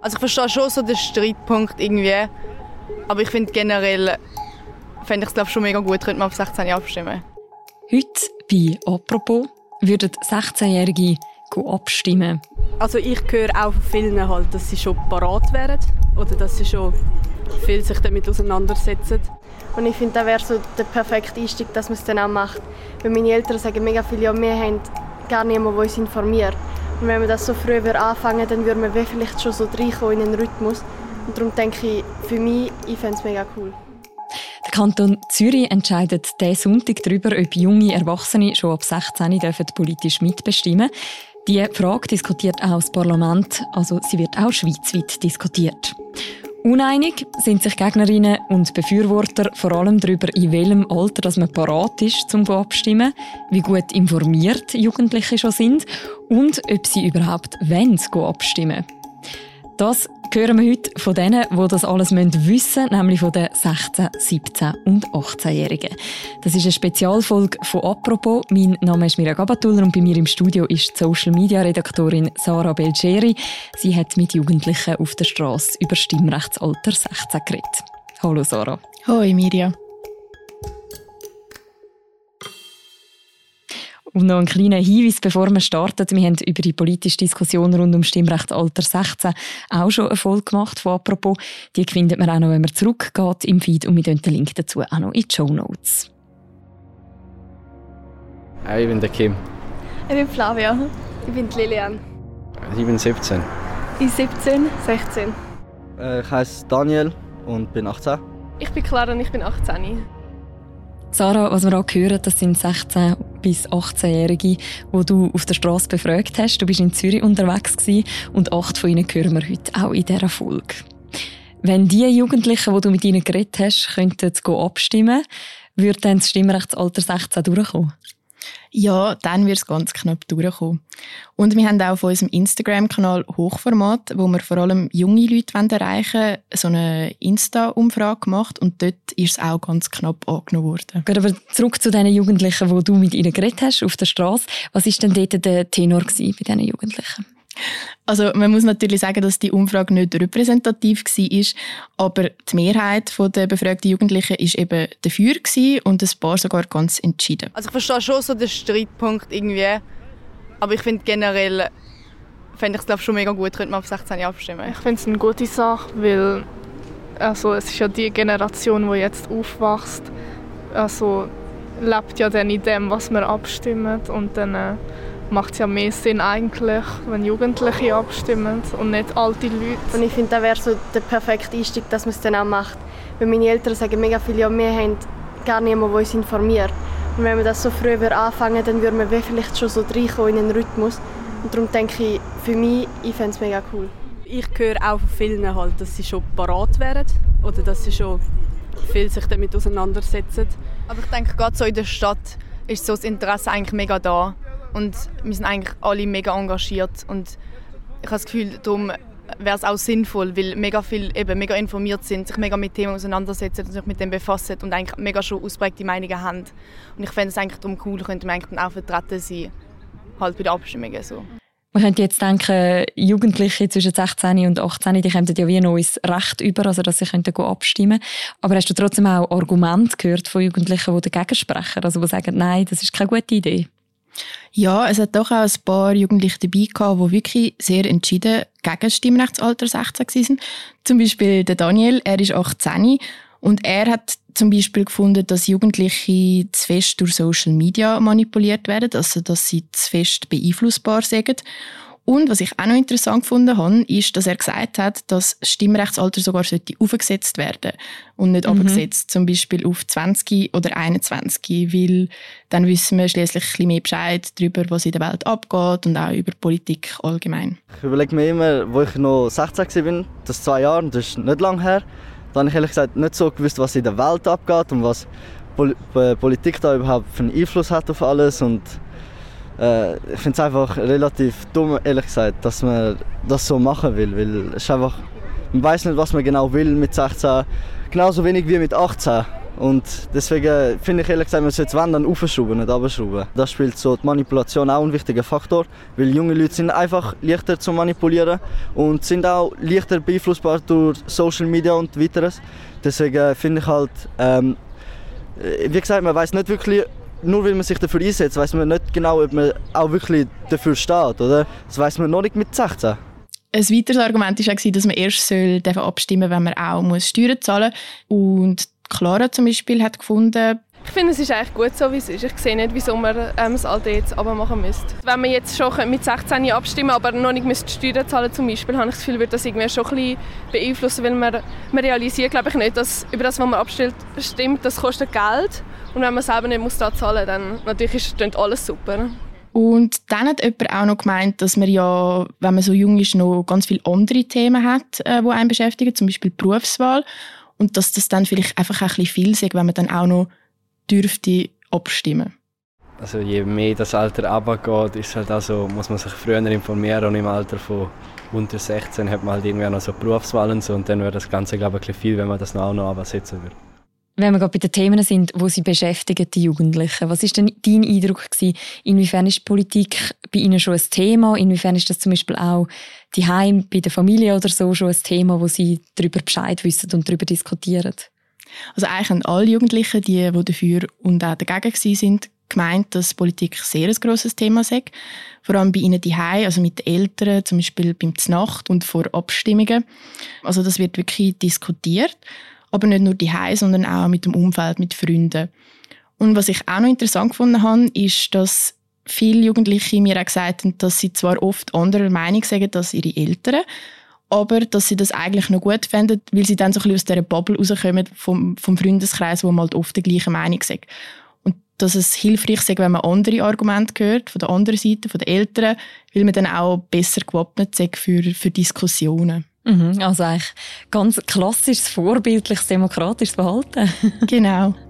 Also ich verstehe schon so den Streitpunkt irgendwie, aber ich finde generell, fände ich es schon mega gut, könnte man auf 16 Jahre abstimmen. Heute bei «Apropos» würden 16-Jährige abstimmen. Also ich höre auch von vielen halt, dass sie schon parat wären oder dass sie schon viel sich damit auseinandersetzen. Und ich finde, das wäre so der perfekte Einstieg, dass man es dann auch macht. Weil meine Eltern sagen mega viel, ja, wir haben gar niemanden, der uns informiert. Und wenn wir das so früh anfangen dann würden wir vielleicht schon so reinkommen in den Rhythmus. Und darum denke ich, für mich, ich fände es mega cool. Der Kanton Zürich entscheidet diesen Sonntag darüber, ob junge Erwachsene schon ab 16 dürfen politisch mitbestimmen Die Frage diskutiert auch das Parlament, also sie wird auch schweizweit diskutiert. Uneinig sind sich Gegnerinnen und Befürworter vor allem darüber, in welchem Alter dass man parat ist zum abstimmen, wie gut informiert Jugendliche schon sind und ob sie überhaupt wollen abstimmen. Das hören wir heute von denen, die das alles wissen müssen, nämlich von den 16, 17 und 18-Jährigen. Das ist eine Spezialfolge von «Apropos». Mein Name ist Mirja Gabatuller und bei mir im Studio ist die Social-Media-Redaktorin Sarah Belgeri. Sie hat mit Jugendlichen auf der Straße über Stimmrechtsalter 16 geredet. Hallo Sarah. Hoi Mirja. Und noch ein kleiner Hinweis, bevor wir starten. Wir haben über die politische Diskussion rund um Stimmrechtsalter 16 auch schon eine Folge gemacht von «Apropos». Die findet man auch noch, wenn man zurückgeht im Feed und wir den Link dazu auch noch in die Show Notes. Ich bin der Kim. Ich bin Flavia. Ich bin Lilian. Ich bin 17. Ich bin 17, 16. Äh, ich heiße Daniel und bin 18. Ich bin Clara und ich bin 18. Sarah, was wir auch hören, das sind 16 bis 18-Jährige, die du auf der Straße befragt hast. Du bist in Zürich unterwegs gewesen und acht von ihnen hören wir heute auch in dieser Folge. Wenn die Jugendlichen, die du mit ihnen geredet hast, könnten abstimmen, würde dann das Stimmrechtsalter 16 durchkommen? Ja, dann wird es ganz knapp durchkommen. Und wir haben auch auf unserem Instagram-Kanal Hochformat, wo wir vor allem junge Leute erreichen wollen, so eine Insta-Umfrage gemacht und dort ist es auch ganz knapp angenommen worden. Gut, aber zurück zu den Jugendlichen, die du mit ihnen geredet hast auf der Straße. Was war denn dort der Tenor bei diesen Jugendlichen? Also man muss natürlich sagen, dass die Umfrage nicht repräsentativ war, aber die Mehrheit der befragten Jugendlichen ist eben dafür und ein paar sogar ganz entschieden. Also ich verstehe schon so den Streitpunkt irgendwie, aber ich finde generell fände ich es schon mega gut, könnte man auf 16 Jahre abstimmen. Ich finde es eine gute Sache, weil also es ist ja die Generation, die jetzt aufwächst, also lebt ja dann in dem, was man abstimmt und dann äh, macht es ja mehr Sinn eigentlich, wenn Jugendliche abstimmen und nicht alte Leute. Und ich finde, das wäre so der perfekte Einstieg, dass man es dann auch macht. Weil meine Eltern sagen mega viel, ja, wir haben gar niemanden, der uns informiert. Und wenn wir das so früh anfangen, dann würden wir vielleicht schon so reinkommen in den Rhythmus. Und darum denke ich, für mich, ich fände es mega cool. Ich höre auch von vielen halt, dass sie schon parat wären oder dass sie schon viel sich damit auseinandersetzen. Aber ich denke, gerade so in der Stadt ist so das Interesse eigentlich mega da. Und wir sind eigentlich alle mega engagiert. Und ich habe das Gefühl, darum wäre es auch sinnvoll, weil mega viel eben mega informiert sind, sich mega mit Themen auseinandersetzen und sich mit dem befassen und eigentlich mega schon ausprägte Meinungen haben. Und ich fände es eigentlich darum cool, könnte man eigentlich auch vertreten sein, halt bei den Abstimmungen so. Man könnte jetzt denken, Jugendliche zwischen 16 und 18, die kommen ja wie ein neues Recht über, also dass sie könnten abstimmen Aber hast du trotzdem auch Argumente gehört von Jugendlichen, die dagegen sprechen, also die sagen, nein, das ist keine gute Idee? Ja, es hat doch auch ein paar Jugendliche dabei gehabt, die wirklich sehr entschieden gegen das Stimmrechtsalter 16 waren. Zum Beispiel der Daniel, er ist 18 und er hat zum Beispiel gefunden, dass Jugendliche zu fest durch Social Media manipuliert werden, also dass sie zu fest beeinflussbar sind. Und was ich auch noch interessant gefunden habe, ist, dass er gesagt hat, dass das Stimmrechtsalter sogar sollte aufgesetzt werden und nicht mhm. abgesetzt, zum Beispiel auf 20 oder 21, weil dann wissen wir schließlich ein bisschen mehr Bescheid darüber, was in der Welt abgeht und auch über Politik allgemein. Ich überlege mir immer, wo ich noch 16 war, das ist zwei Jahre, das ist nicht lange her, da habe ich ehrlich gesagt nicht so gewusst, was in der Welt abgeht und was Pol Politik da überhaupt für einen Einfluss hat auf alles und äh, ich finde es einfach relativ dumm, ehrlich gesagt, dass man das so machen will, weil es einfach, man weiß nicht, was man genau will mit 16, genauso wenig wie mit 18. Und deswegen finde ich ehrlich gesagt, man sollte es wenn dann aufschrauben, nicht abschrauben. Da spielt so die Manipulation auch ein wichtiger Faktor, weil junge Leute sind einfach leichter zu manipulieren und sind auch leichter beeinflussbar durch Social Media und weiteres. Deswegen finde ich halt, ähm, wie gesagt, man weiß nicht wirklich, nur weil man sich dafür einsetzt, weiß man nicht genau, ob man auch wirklich dafür steht, oder? Das weiß man noch nicht mit 16. Ein weiteres Argument war, dass man erst soll abstimmen wenn man auch Steuern zahlen muss. Und Clara zum Beispiel hat gefunden, ich finde, es ist eigentlich gut so, wie es ist. Ich sehe nicht, wieso man ähm, das Alter jetzt machen müsste. Wenn man jetzt schon mit 16 abstimmen aber noch nicht müsste Steuern zahlen zum Beispiel, habe ich das Gefühl, würde das irgendwie schon ein bisschen beeinflussen, weil man, man realisiert, glaube ich, nicht, dass über das, was man abstimmt, stimmt, das kostet Geld. Und wenn man selber nicht muss da zahlen muss, dann natürlich ist alles super. Und dann hat jemand auch noch gemeint, dass man ja, wenn man so jung ist, noch ganz viele andere Themen hat, äh, die einen beschäftigen, zum Beispiel die Berufswahl. Und dass das dann vielleicht einfach ein bisschen viel ist, wenn man dann auch noch dürfte abstimmen. Also je mehr das Alter abgeht, ist halt also, muss man sich früher informieren und im Alter von unter 16 hat man halt irgendwie noch so Berufswahlen und so und dann wäre das Ganze glaube ich viel, wenn man das noch auch noch absetzen würde. Wenn wir gerade bei den Themen sind, wo sie beschäftigen, die Jugendlichen, was ist denn dein Eindruck gewesen? Inwiefern ist Politik bei ihnen schon ein Thema? Inwiefern ist das zum Beispiel auch die Heim bei der Familie oder so schon ein Thema, wo sie darüber Bescheid wissen und darüber diskutieren? Also eigentlich haben alle Jugendlichen, die, die dafür und auch dagegen sind, gemeint, dass Politik sehr ein grosses Thema sei. Vor allem bei ihnen die also mit den Eltern, zum Beispiel beim Znacht und vor Abstimmungen. Also das wird wirklich diskutiert aber nicht nur die sondern auch mit dem Umfeld, mit Freunden. Und was ich auch noch interessant gefunden habe, ist, dass viele Jugendliche mir auch gesagt haben, dass sie zwar oft anderer Meinung sind als ihre Eltern, aber dass sie das eigentlich noch gut finden, weil sie dann so ein bisschen aus dieser Bubble rauskommen vom, vom Freundeskreis, wo man halt oft die gleiche Meinung sind. Und dass es hilfreich ist, wenn man andere Argumente hört, von der anderen Seite, von den Eltern, weil man dann auch besser gewappnet ist für, für Diskussionen. Mhm, also eigentlich ganz klassisches, vorbildliches, demokratisches Verhalten. genau.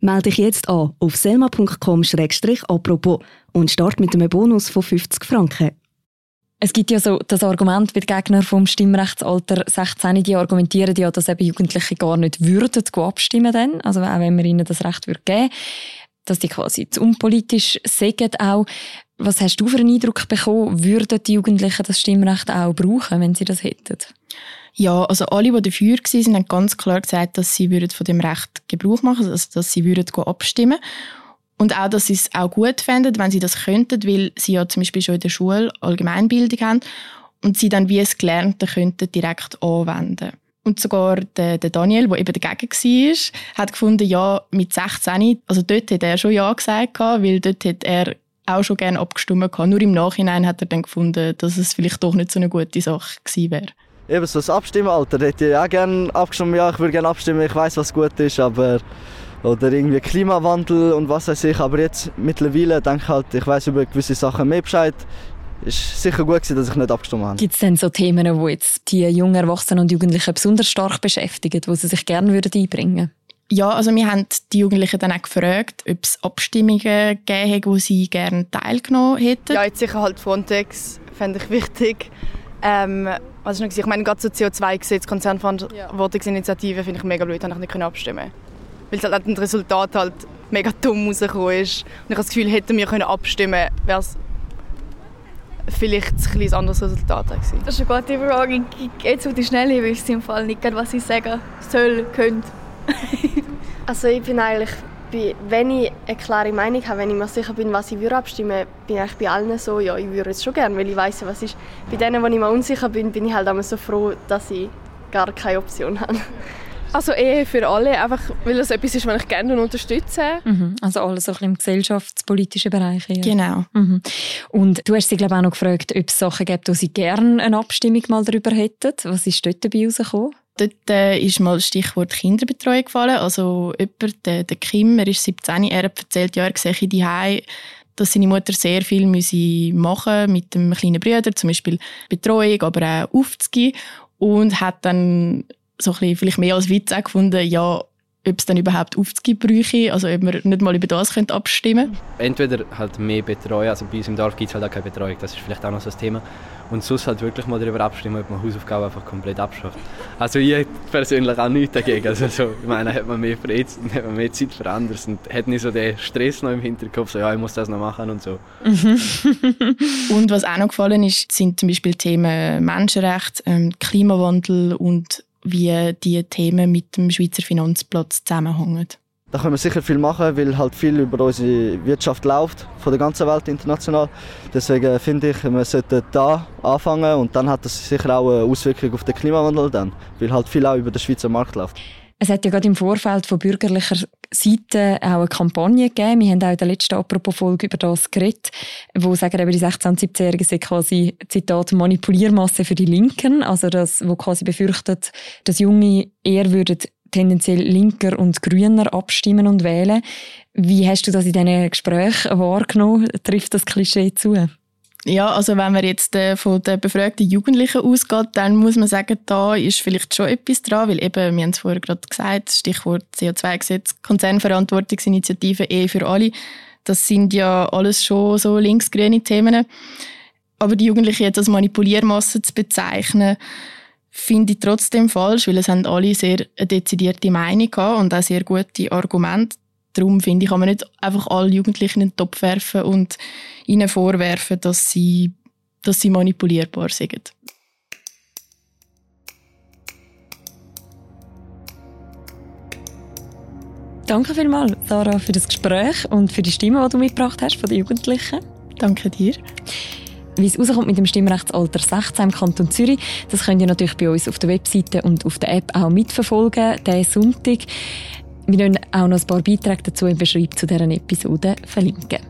Melde dich jetzt an auf selma.com-apropos und start mit einem Bonus von 50 Franken. Es gibt ja so das Argument bei den Gegnern vom Stimmrechtsalter 16, die argumentieren ja, dass eben Jugendliche gar nicht würden abstimmen dann, also auch wenn man ihnen das Recht würde geben dass die quasi zu unpolitisch sägen auch. Was hast du für einen Eindruck bekommen, würden die Jugendlichen das Stimmrecht auch brauchen, wenn sie das hätten? Ja, also alle, die dafür waren, haben ganz klar gesagt, dass sie von dem Recht Gebrauch machen würden, also dass sie würden abstimmen und auch, dass sie es auch gut fänden, wenn sie das könnten, weil sie ja zum Beispiel schon in der Schule Allgemeinbildung haben und sie dann wie es Gelernte könnten direkt anwenden. Und sogar der, der Daniel, der eben dagegen war, hat gefunden, ja, mit 16, also dort hat er schon Ja gesagt, weil dort hat er auch schon gerne abgestimmt. Nur im Nachhinein hat er dann gefunden, dass es vielleicht doch nicht so eine gute Sache gewesen wäre. Eben so das Abstimmenalter, hätte ich auch gerne abgestimmt. Ja, ich würde gerne abstimmen, ich weiß, was gut ist, aber oder irgendwie Klimawandel und was weiß ich. Aber jetzt mittlerweile denke ich halt, ich weiß über gewisse Sachen mehr Bescheid. Ist sicher gut gewesen, dass ich nicht abgestimmt habe. Gibt es denn so Themen, die jetzt die jungen Erwachsenen und Jugendlichen besonders stark beschäftigen, wo sie sich gerne einbringen würden? Ja, also wir haben die Jugendlichen dann auch gefragt, ob es Abstimmungen gegeben hat, wo sie gerne teilgenommen hätten. Ja, jetzt sicher halt Frontex, fände ich wichtig. Ähm, was ich, ich meine, gerade so CO2-Gesetz, Konzernverantwortungsinitiative finde ich mega blöd, habe ich nicht abstimmen Weil halt das Resultat halt mega dumm rausgekommen ist. Und ich habe das Gefühl, hätten wir können abstimmen können, wäre es vielleicht ein anderes Resultat gewesen. Das ist eine gute Frage. Jetzt auf die Schnelle wüsste ich im Fall nicht, was ich sagen soll, könnte. also ich bin eigentlich, wenn ich eine klare Meinung habe, wenn ich mir sicher bin, was ich würde abstimmen bin ich bei allen so, ja, ich würde es schon gerne, weil ich weiß was ist. Bei denen, wo ich mir unsicher bin, bin ich halt immer so froh, dass ich gar keine Option habe. Also eher für alle, einfach weil das etwas ist, was ich gerne unterstütze. Mhm. Also alles so ein bisschen im gesellschaftspolitischen Bereich. Ja. Genau. Mhm. Und du hast sie glaube auch noch gefragt, ob es Sachen gibt, wo sie gerne eine Abstimmung mal darüber hätten. Was ist dort dabei rausgekommen? Dort äh, ist mal das Stichwort Kinderbetreuung gefallen. Also jemand, der, der Kim, er ist 17, er hat erzählt, ja, er sehe die dass seine Mutter sehr viel machen mit dem kleinen Bruder, zum Beispiel Betreuung, aber auch aufzugehen. Und hat dann so ein bisschen, vielleicht mehr als Witz gefunden, ja, ob es dann überhaupt aufzugeben bräuchte, also ob wir nicht mal über das könnte abstimmen Entweder halt mehr Betreuung, also bei uns im Dorf gibt es halt auch keine Betreuung, das ist vielleicht auch noch so ein Thema. Und sonst halt wirklich mal darüber abstimmen, ob man Hausaufgaben einfach komplett abschafft. Also ich persönlich auch nichts dagegen. Also so, ich meine, hat man mehr Freizeit hat man mehr Zeit für anderes und hat nicht so den Stress noch im Hinterkopf, so ja, ich muss das noch machen und so. und was auch noch gefallen ist, sind zum Beispiel Themen Menschenrecht, ähm, Klimawandel und wie die Themen mit dem Schweizer Finanzplatz zusammenhängen. Da können wir sicher viel machen, weil halt viel über unsere Wirtschaft läuft, von der ganzen Welt international. Deswegen finde ich, wir sollten da anfangen und dann hat das sicher auch eine Auswirkung auf den Klimawandel dann, weil halt viel auch über den Schweizer Markt läuft. Es hat ja gerade im Vorfeld von bürgerlicher Seite auch eine Kampagne gegeben. Wir haben auch in der letzten Apropos-Folge über das geredet, wo sagen eben die 16- und 17-Jährigen sind quasi, Zitat, Manipuliermasse für die Linken. Also das, wo quasi befürchtet, dass Junge eher würden tendenziell linker und grüner abstimmen und wählen. Wie hast du das in diesen Gesprächen wahrgenommen? Trifft das Klischee zu? Ja, also wenn man jetzt äh, von den befragten Jugendlichen ausgeht, dann muss man sagen, da ist vielleicht schon etwas dran, weil eben, wir haben es vorher gerade gesagt, Stichwort CO2-Gesetz, Konzernverantwortungsinitiative Ehe für alle, das sind ja alles schon so linksgrüne Themen. Aber die Jugendlichen jetzt als Manipuliermasse zu bezeichnen, finde ich trotzdem falsch, weil es haben alle sehr eine dezidierte Meinung und auch sehr gute Argumente. Darum finde ich, kann man nicht einfach alle Jugendlichen in den Topf werfen und ihnen vorwerfen, dass sie, dass sie manipulierbar sind. Danke vielmals, Sarah, für das Gespräch und für die Stimme, die du mitgebracht hast von den Jugendlichen. Danke dir. Wie es rauskommt mit dem Stimmrechtsalter 16 im Kanton Zürich, das könnt ihr natürlich bei uns auf der Webseite und auf der App auch mitverfolgen, diesen Sonntag. Wir werden auch noch ein paar Beiträge dazu im Beschreibung zu dieser Episode verlinken.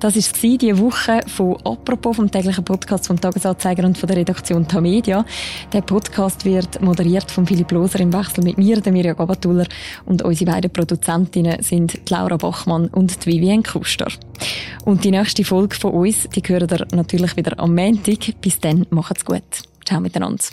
Das war diese Woche von «Apropos» vom täglichen Podcast vom Tagesanzeiger und von der Redaktion Tamedia. Der Podcast wird moderiert von Philipp Loser im Wechsel mit mir, der Mirja Gabatuller. Und unsere beiden Produzentinnen sind Laura Bachmann und die Vivienne Kuster. Und die nächste Folge von uns, die hören natürlich wieder am Montag. Bis dann, macht's gut. Ciao miteinander.